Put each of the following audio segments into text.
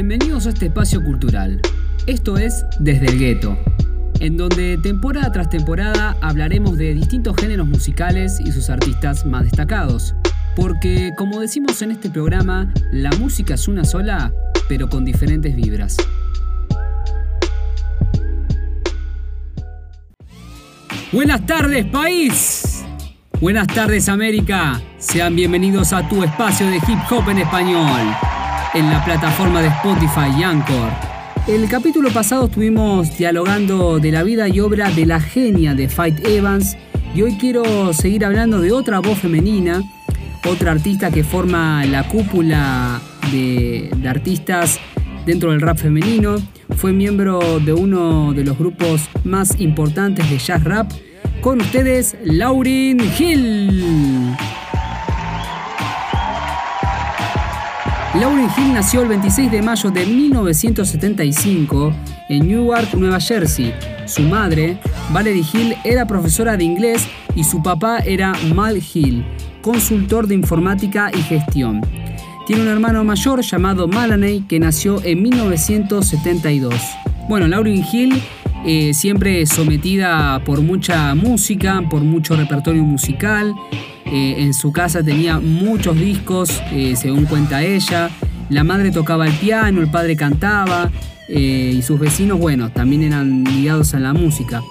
Bienvenidos a este espacio cultural. Esto es Desde el Gueto, en donde temporada tras temporada hablaremos de distintos géneros musicales y sus artistas más destacados. Porque, como decimos en este programa, la música es una sola, pero con diferentes vibras. Buenas tardes, país. Buenas tardes, América. Sean bienvenidos a tu espacio de hip hop en español, en la plataforma de Spotify y Anchor. El capítulo pasado estuvimos dialogando de la vida y obra de la genia de Fight Evans y hoy quiero seguir hablando de otra voz femenina, otra artista que forma la cúpula de, artistas dentro del rap femenino. Fue miembro de uno de los grupos más importantes de jazz rap. Con ustedes, Lauryn Hill. Lauryn Hill nació el 26 de mayo de 1975 en Newark, Nueva Jersey. Su madre, Valerie Hill, era profesora de inglés y su papá era Mal Hill, consultor de informática y gestión. Tiene un hermano mayor llamado Malaney que nació en 1972. Bueno, Lauryn Hill eh, siempre sometida por mucha música, por mucho repertorio musical. Eh, en su casa tenía muchos discos, eh, según cuenta ella. La madre tocaba el piano, el padre cantaba y sus vecinos, bueno, también eran ligados a la música.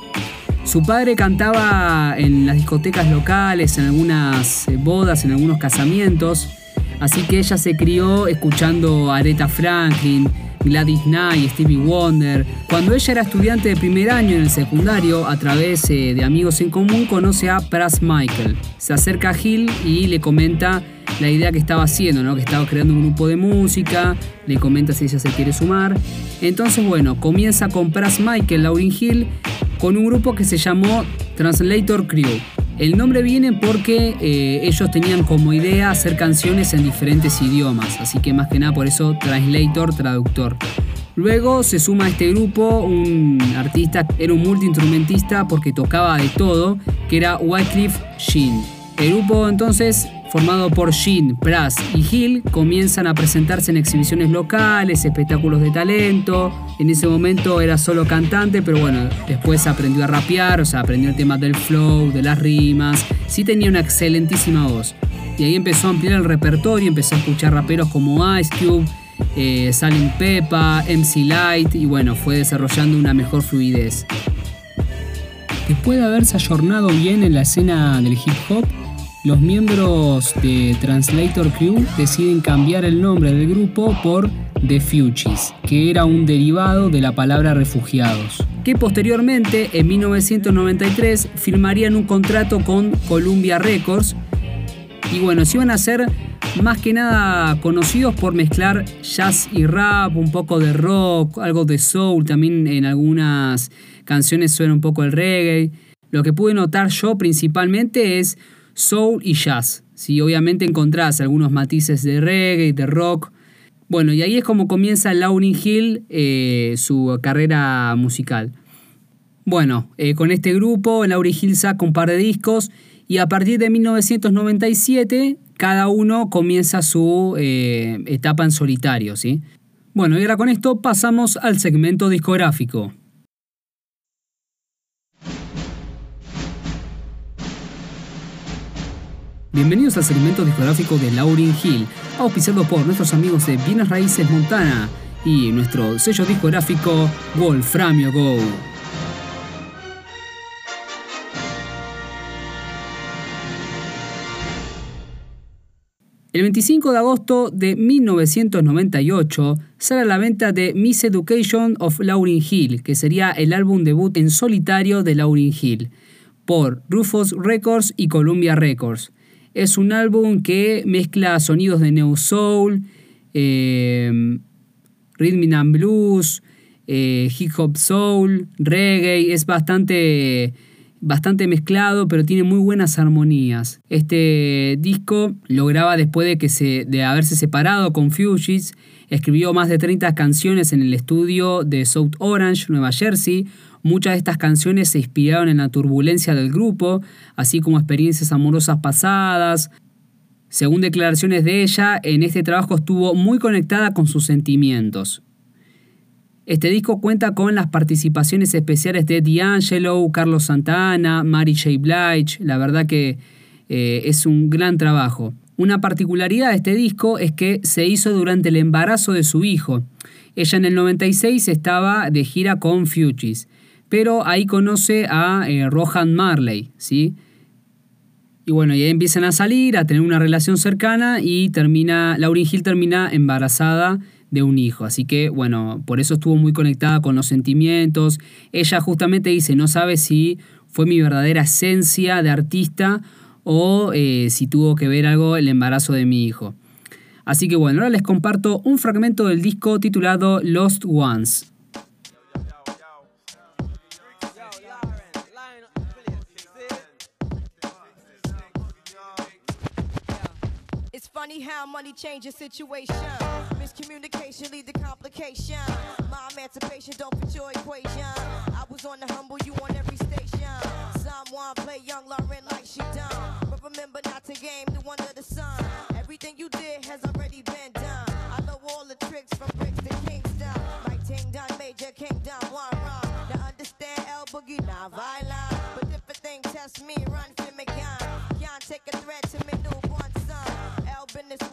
Su padre cantaba en las discotecas locales, en algunas bodas, en algunos casamientos. Así que ella se crió escuchando a Aretha Franklin, Gladys Knight, Stevie Wonder. Cuando ella era estudiante de primer año en el secundario, a través eh, de amigos en común, conoce a Pras Michael. Se acerca a Hill y le comenta la idea que estaba haciendo, ¿no? que estaba creando un grupo de música, le comenta si ella se quiere sumar. Entonces, bueno, comienza con Pras Michael, Lauryn Hill, con un grupo que se llamó Translator Crew. El nombre viene porque eh, ellos tenían como idea hacer canciones en diferentes idiomas, así que más que nada por eso translator, traductor. Luego se suma a este grupo un artista, era un multiinstrumentista porque tocaba de todo, que era Wycliffe Jean. El grupo entonces formado por Jean, Brass y Hill, comienzan a presentarse en exhibiciones locales, espectáculos de talento. En ese momento era solo cantante, pero bueno, después aprendió a rapear, o sea, aprendió el tema del flow, de las rimas. Sí tenía una excelentísima voz. Y ahí empezó a ampliar el repertorio, empezó a escuchar raperos como Ice Cube, eh, Salim Pepa, MC Light, y bueno, fue desarrollando una mejor fluidez. Después de haberse ayornado bien en la escena del hip hop, los miembros de Translator Crew deciden cambiar el nombre del grupo por The Fugees, que era un derivado de la palabra refugiados, que posteriormente, en 1993, firmarían un contrato con Columbia Records y bueno, se iban a ser más que nada conocidos por mezclar jazz y rap, un poco de rock, algo de soul, también en algunas canciones suena un poco el reggae. Lo que pude notar yo principalmente es soul y jazz. Si obviamente encontrás algunos matices de reggae, de rock. Bueno, y ahí es como comienza Lauryn Hill eh, su carrera musical. Bueno, eh, con este grupo, Lauryn Hill saca un par de discos y a partir de 1997 cada uno comienza su eh, etapa en solitario, ¿sí? Bueno, y ahora con esto pasamos al segmento discográfico. Bienvenidos al segmento discográfico de Lauryn Hill, auspiciado por nuestros amigos de Bienes Raíces Montana y nuestro sello discográfico Wolframio Go. El 25 de agosto de 1998 sale a la venta de Miss Education of Lauryn Hill, que sería el álbum debut en solitario de Lauryn Hill, por Rufus Records y Columbia Records. Es un álbum que mezcla sonidos de Neo Soul, eh, Rhythm and Blues, eh, Hip Hop Soul, Reggae. Es bastante, bastante mezclado, pero tiene muy buenas armonías. Este disco lo graba después de, que se, de haberse separado con Fugees. Escribió más de 30 canciones en el estudio de South Orange, Nueva Jersey, Muchas de estas canciones se inspiraron en la turbulencia del grupo, así como experiencias amorosas pasadas. Según declaraciones de ella, en este trabajo estuvo muy conectada con sus sentimientos. Este disco cuenta con las participaciones especiales de D'Angelo, Carlos Santana, Mary J. Blige. La verdad que eh, es un gran trabajo. Una particularidad de este disco es que se hizo durante el embarazo de su hijo. Ella en el 96 estaba de gira con Fugees, pero ahí conoce a eh, Rohan Marley, ¿sí? Y bueno, y ahí empiezan a salir, a tener una relación cercana y termina, Lauryn Hill termina embarazada de un hijo. Así que, bueno, por eso estuvo muy conectada con los sentimientos. Ella justamente dice, no sabe si fue mi verdadera esencia de artista o eh, si tuvo que ver algo el embarazo de mi hijo. Así que bueno, ahora les comparto un fragmento del disco titulado Lost Ones. Funny how money changes situation. Miscommunication lead to complication. My emancipation don't fit your equation. I was on the humble, you on every station. Someone play young Lauren like she done. But remember not to game the one of the sun. Everything you did has already been done. I know all the tricks from bricks to Kingston. My ting done, major kingdom, one run. Now understand El Boogie, not violent. But if a thing test me, run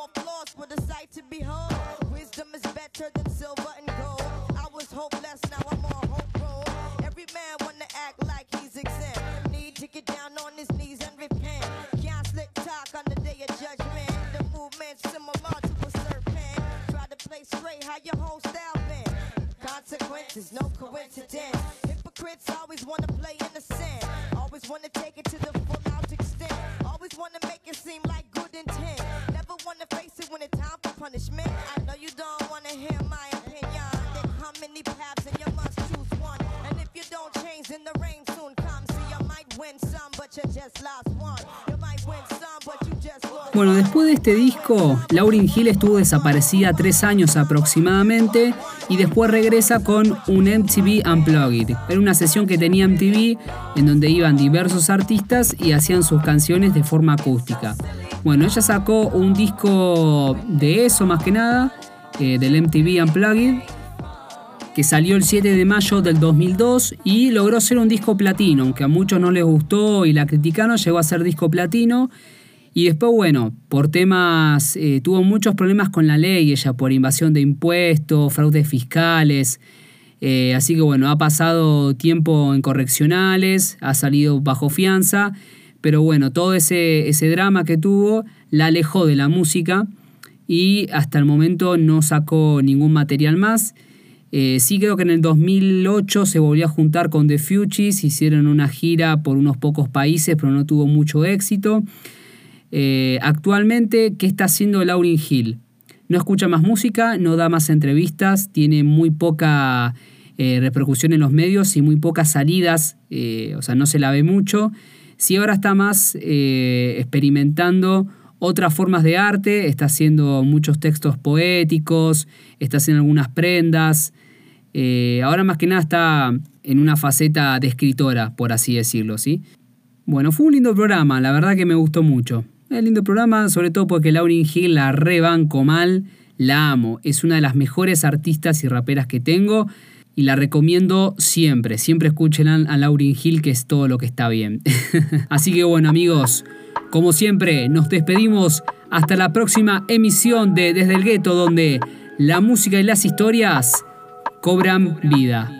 Off lost with a sight to behold. Wisdom is better than silver and gold. I was hopeless, now I'm on hope roll. Every man wanna act like he's exempt. Need to get down on his knees and repent. Can't slick talk on the day of judgment. The movement's similar to a serpent. Try to play straight, how your whole style been. Consequences, no coincidence. Hypocrites always wanna play innocent. Always wanna take it to the full out extent. Always wanna make it seem like Bueno, después de este disco, Lauryn Hill estuvo desaparecida tres años aproximadamente y después regresa con un MTV Unplugged. Era una sesión que tenía MTV en donde iban diversos artistas y hacían sus canciones de forma acústica. Bueno, ella sacó un disco de eso más que nada, eh, del MTV Unplugged, salió el 7 de mayo del 2002 y logró ser un disco platino, aunque a muchos no les gustó y la criticaron, llegó a ser disco platino. Y después, bueno, por temas, eh, tuvo muchos problemas con la ley, ella por invasión de impuestos, fraudes fiscales. Eh, así que bueno, ha pasado tiempo en correccionales, ha salido bajo fianza, pero bueno, todo ese, ese drama que tuvo la alejó de la música y hasta el momento no sacó ningún material más. Eh, sí creo que en el 2008 se volvió a juntar con The Fugees, hicieron una gira por unos pocos países, pero no tuvo mucho éxito. Eh, actualmente, ¿qué está haciendo Lauryn Hill? No escucha más música, no da más entrevistas, tiene muy poca eh, repercusión en los medios y muy pocas salidas, o sea, no se la ve mucho. Sí ahora está más experimentando otras formas de arte, está haciendo muchos textos poéticos, está haciendo algunas prendas. Ahora más que nada está en una faceta de escritora, por así decirlo, ¿sí? Bueno, fue un lindo programa, la verdad que me gustó mucho. Es lindo programa, sobre todo porque Lauryn Hill la rebanco mal, la amo. Es una de las mejores artistas y raperas que tengo y la recomiendo siempre. Siempre escuchen a Lauryn Hill, que es todo lo que está bien. Así que bueno, amigos, como siempre, nos despedimos hasta la próxima emisión de Desde el Gueto, donde la música y las historias cobran vida.